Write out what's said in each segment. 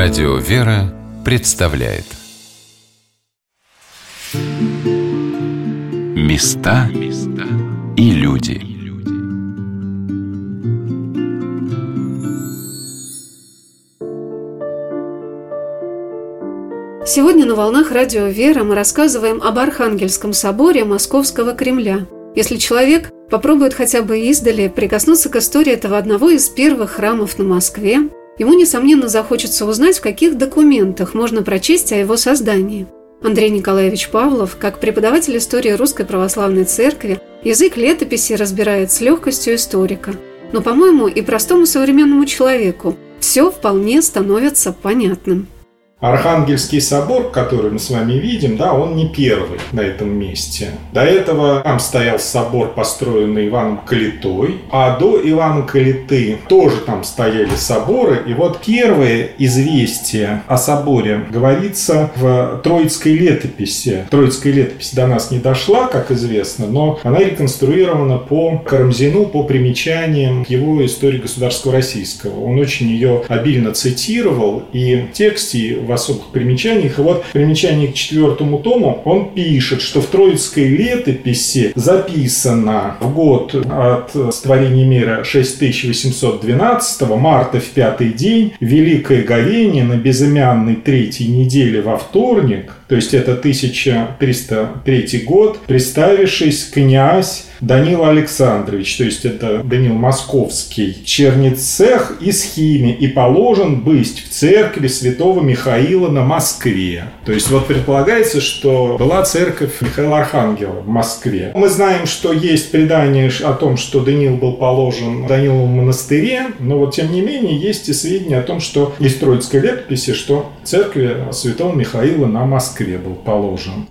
Радио «Вера» представляет Места и люди Сегодня на волнах радио «Вера» мы рассказываем об Архангельском соборе Московского Кремля. Если человек попробует хотя бы издали прикоснуться к истории этого одного из первых храмов на Москве, ему, несомненно, захочется узнать, в каких документах можно прочесть о его создании. Андрей Николаевич Павлов, как преподаватель истории Русской Православной Церкви, язык летописи разбирает с легкостью историка. Но, по-моему, и простому современному человеку все вполне становится понятным. Архангельский собор, который мы с вами видим, да, он не первый на этом месте. До этого там стоял собор, построенный Иваном Калитой, а до Ивана Калиты тоже там стояли соборы. И вот первое известие о соборе говорится в Троицкой летописи. Троицкая летопись до нас не дошла, как известно, но она реконструирована по Карамзину, по примечаниям его истории государства российского. Он очень ее обильно цитировал, и в тексте в особых примечаниях. И вот примечание к четвертому тому он пишет, что в Троицкой летописи записано в год от створения мира 6812 марта в пятый день Великое Говение на безымянной третьей неделе во вторник, то есть это 1303 год, представившись князь Данил Александрович, то есть это Данил Московский, черницех из Хими и положен быть в церкви святого Михаила на Москве. То есть вот предполагается, что была церковь Михаила Архангела в Москве. Мы знаем, что есть предание о том, что Данил был положен в Даниловом монастыре, но вот тем не менее есть и сведения о том, что из Троицкой летописи, что церкви святого Михаила на Москве был положен.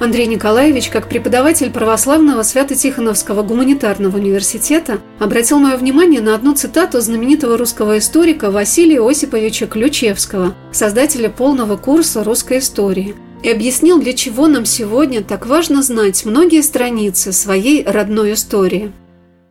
Андрей Николаевич, как преподаватель православного Свято-Тихоновского гуманитарного университета, обратил мое внимание на одну цитату знаменитого русского историка Василия Осиповича Ключевского, создателя полного курса русской истории, и объяснил, для чего нам сегодня так важно знать многие страницы своей родной истории –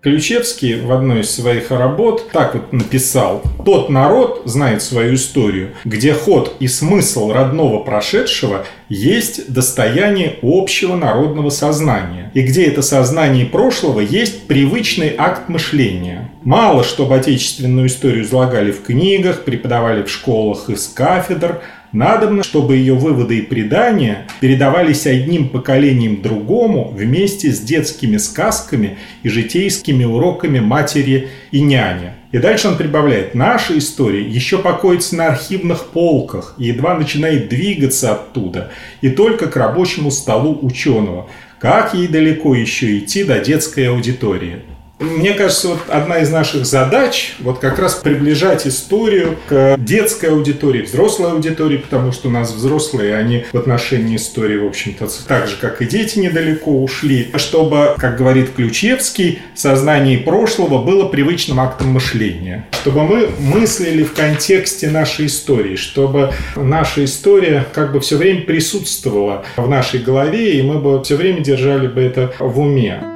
Ключевский в одной из своих работ так вот написал «Тот народ знает свою историю, где ход и смысл родного прошедшего есть достояние общего народного сознания, и где это сознание прошлого есть привычный акт мышления. Мало, чтобы отечественную историю излагали в книгах, преподавали в школах из кафедр, Надобно, чтобы ее выводы и предания передавались одним поколением другому вместе с детскими сказками и житейскими уроками матери и няни. И дальше он прибавляет, наша история еще покоится на архивных полках и едва начинает двигаться оттуда, и только к рабочему столу ученого. Как ей далеко еще идти до детской аудитории? Мне кажется, вот одна из наших задач вот как раз приближать историю к детской аудитории, взрослой аудитории, потому что у нас взрослые, они в отношении истории, в общем-то, так же, как и дети недалеко ушли, чтобы, как говорит Ключевский, сознание прошлого было привычным актом мышления. Чтобы мы мыслили в контексте нашей истории, чтобы наша история как бы все время присутствовала в нашей голове, и мы бы все время держали бы это в уме.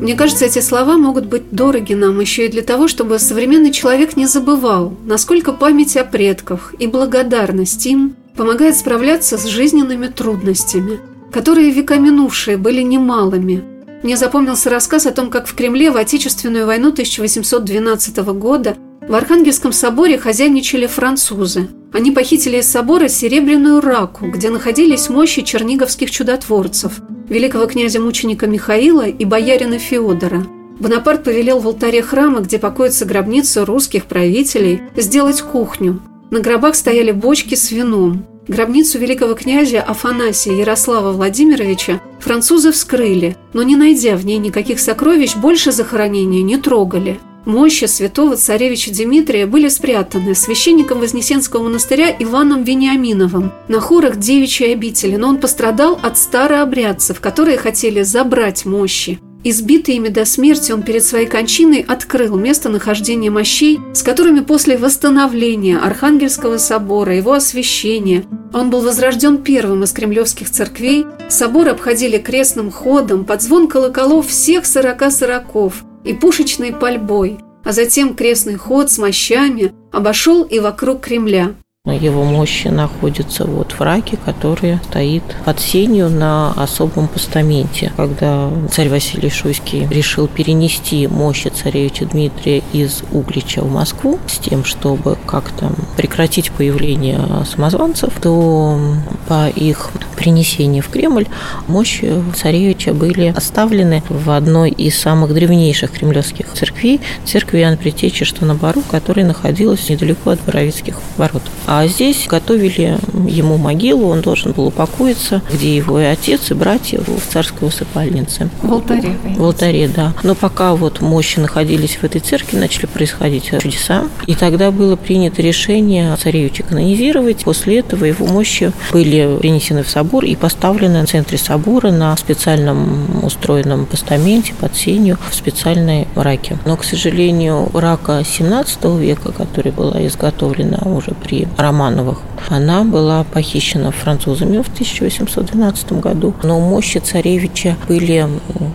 Мне кажется, эти слова могут быть дороги нам еще и для того, чтобы современный человек не забывал, насколько память о предках и благодарность им помогает справляться с жизненными трудностями, которые века минувшие были немалыми. Мне запомнился рассказ о том, как в Кремле в Отечественную войну 1812 года в Архангельском соборе хозяйничали французы. Они похитили из собора серебряную раку, где находились мощи черниговских чудотворцев – великого князя-мученика Михаила и боярина Феодора. Бонапарт повелел в алтаре храма, где покоится гробница русских правителей, сделать кухню. На гробах стояли бочки с вином. Гробницу великого князя Афанасия Ярослава Владимировича французы вскрыли, но не найдя в ней никаких сокровищ, больше захоронения не трогали – Мощи святого царевича Дмитрия были спрятаны священником Вознесенского монастыря Иваном Вениаминовым на хорах девичьей обители, но он пострадал от старообрядцев, которые хотели забрать мощи. Избитый ими до смерти, он перед своей кончиной открыл местонахождение мощей, с которыми после восстановления Архангельского собора, его освящения, он был возрожден первым из кремлевских церквей, собор обходили крестным ходом под звон колоколов всех сорока сороков, и пушечной пальбой. а затем крестный ход с мощами обошел и вокруг Кремля. Его мощи находятся вот в раке, который стоит под сенью на особом постаменте. Когда царь Василий Шуйский решил перенести мощи царевича Дмитрия из Углича в Москву с тем, чтобы как-то прекратить появление самозванцев, то по их принесении в Кремль мощи царевича были оставлены в одной из самых древнейших кремлевских церквей, церкви Иоанна Предтечи, что на Бару, которая находилась недалеко от Боровицких ворот. А здесь готовили ему могилу, он должен был упокоиться, где его и отец, и братья в царской усыпальнице. В алтаре. В алтаре, да. Но пока вот мощи находились в этой церкви, начали происходить чудеса. И тогда было принято решение царевича канонизировать. После этого его мощи были принесены в собор и поставлены в центре собора на специальном устроенном постаменте под сенью в специальной раке. Но, к сожалению, рака 17 века, которая была изготовлена уже при Романовых. Она была похищена французами в 1812 году, но мощи царевича были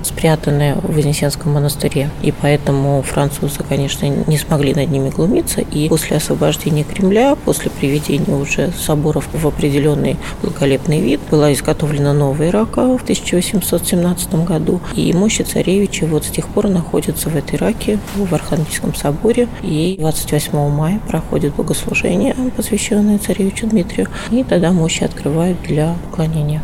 спрятаны в Вознесенском монастыре, и поэтому французы, конечно, не смогли над ними глумиться, и после освобождения Кремля, после приведения уже соборов в определенный благолепный вид, была изготовлена новая рака в 1817 году, и мощи царевича вот с тех пор находятся в этой раке в Архангельском соборе, и 28 мая проходит богослужение, посвященное посвященные царевичу Дмитрию, и тогда мощи открывают для поклонения.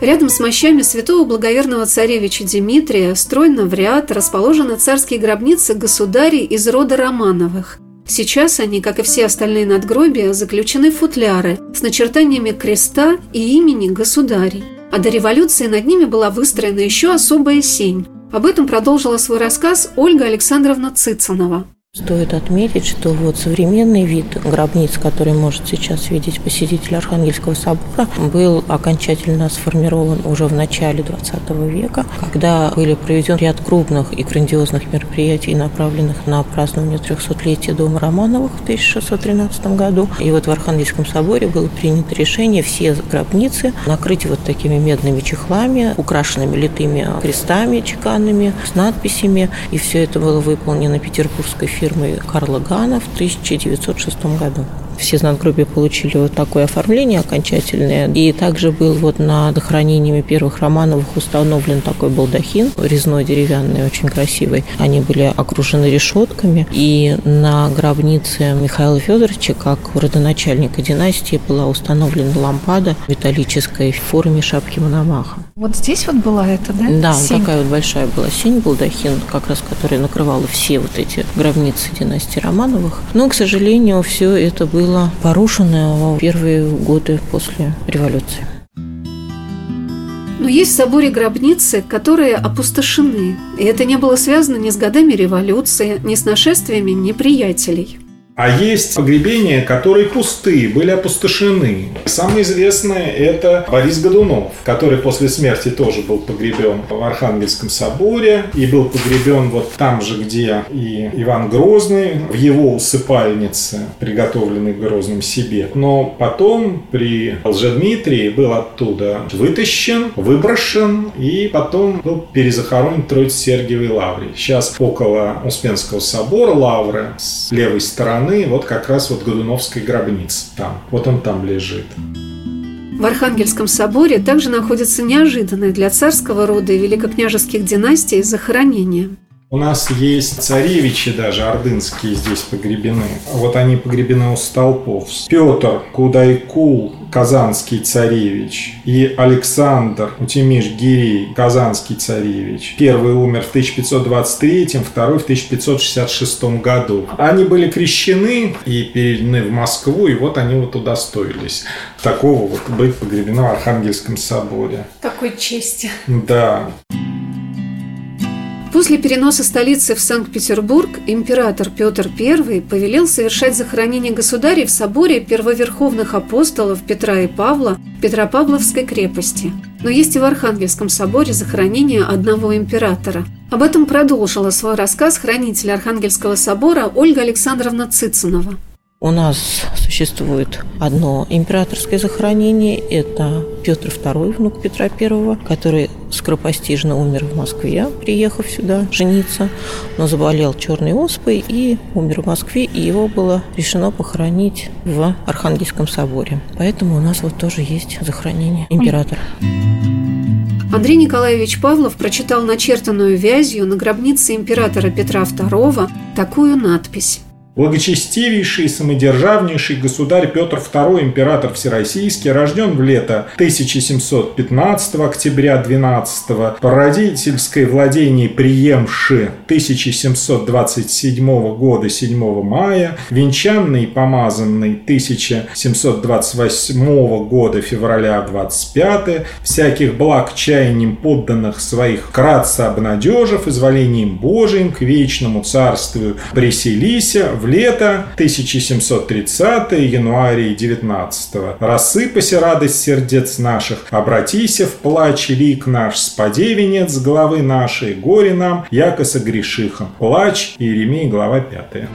Рядом с мощами святого благоверного царевича Дмитрия стройно в ряд расположены царские гробницы государей из рода Романовых. Сейчас они, как и все остальные надгробия, заключены в футляры с начертаниями креста и имени государей. А до революции над ними была выстроена еще особая сень. Об этом продолжила свой рассказ Ольга Александровна Цыцанова. Стоит отметить, что вот современный вид гробниц, который может сейчас видеть посетитель Архангельского собора, был окончательно сформирован уже в начале XX века, когда были проведен ряд крупных и грандиозных мероприятий, направленных на празднование 300-летия Дома Романовых в 1613 году. И вот в Архангельском соборе было принято решение все гробницы накрыть вот такими медными чехлами, украшенными литыми крестами чеканными, с надписями. И все это было выполнено петербургской фирмы Карла Гана в 1906 году все знакгруппе получили вот такое оформление окончательное. И также был вот над хранениями первых Романовых установлен такой балдахин, резной деревянный, очень красивый. Они были окружены решетками. И на гробнице Михаила Федоровича, как родоначальника династии, была установлена лампада металлической в форме шапки Мономаха. Вот здесь вот была это, да? Да, сень? такая вот большая была сень, балдахин, как раз которая накрывала все вот эти гробницы династии Романовых. Но, к сожалению, все это было было порушено в первые годы после революции. Но есть в соборе гробницы, которые опустошены. И это не было связано ни с годами революции, ни с нашествиями неприятелей. А есть погребения, которые пустые, были опустошены. Самое известное – это Борис Годунов, который после смерти тоже был погребен в Архангельском соборе и был погребен вот там же, где и Иван Грозный, в его усыпальнице, приготовленной Грозным себе. Но потом при Лжедмитрии был оттуда вытащен, выброшен и потом был перезахоронен в Троице-Сергиевой лавре. Сейчас около Успенского собора лавры с левой стороны стороны вот как раз вот Годуновской гробница там. Вот он там лежит. В Архангельском соборе также находится неожиданное для царского рода и великокняжеских династий захоронение. У нас есть царевичи даже ордынские здесь погребены. Вот они погребены у столпов. Петр Кудайкул, казанский царевич, и Александр Утимиш Гирей, казанский царевич. Первый умер в 1523, второй в 1566 году. Они были крещены и переведены в Москву, и вот они вот удостоились такого вот быть погребены в Архангельском соборе. Такой чести. Да. После переноса столицы в Санкт-Петербург император Петр I повелел совершать захоронение государей в соборе первоверховных апостолов Петра и Павла Петропавловской крепости. Но есть и в Архангельском соборе захоронение одного императора. Об этом продолжила свой рассказ хранитель Архангельского собора Ольга Александровна Цицинова. У нас существует одно императорское захоронение. Это Петр II, внук Петра I, который скоропостижно умер в Москве, приехав сюда жениться, но заболел черной оспой и умер в Москве, и его было решено похоронить в Архангельском соборе. Поэтому у нас вот тоже есть захоронение императора. Андрей Николаевич Павлов прочитал начертанную вязью на гробнице императора Петра II такую надпись Благочестивейший и самодержавнейший государь Петр II, император Всероссийский, рожден в лето 1715 октября 12 по родительской владении приемши 1727 года 7 мая, венчанный и помазанный 1728 года февраля 25 всяких благ чаянием подданных своих кратко обнадежив, изволением Божиим к вечному царствию. Преселися в лето 1730 января 19 Рассыпася радость сердец наших, обратися в плач лик наш, спаде венец главы нашей, горе нам, яко согрешихом. Плач, Иеремия, глава 5.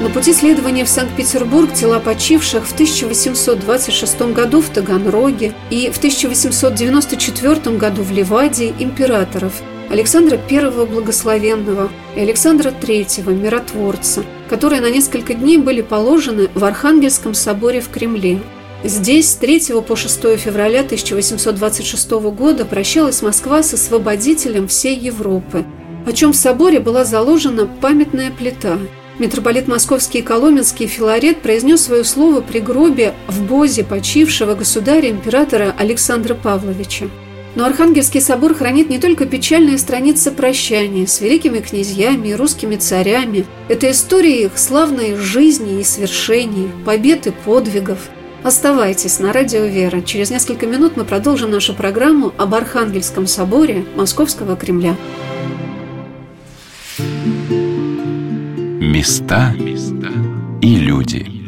На пути следования в Санкт-Петербург тела почивших в 1826 году в Таганроге и в 1894 году в Ливаде императоров – Александра I Благословенного и Александра III Миротворца, которые на несколько дней были положены в Архангельском соборе в Кремле. Здесь с 3 по 6 февраля 1826 года прощалась Москва с освободителем всей Европы, о чем в соборе была заложена памятная плита. Митрополит Московский и Коломенский Филарет произнес свое слово при гробе в Бозе почившего государя-императора Александра Павловича. Но Архангельский собор хранит не только печальные страницы прощания с великими князьями и русскими царями. Это история их славной жизни и свершений, побед и подвигов. Оставайтесь на радио «Вера». Через несколько минут мы продолжим нашу программу об Архангельском соборе Московского Кремля. Места и люди.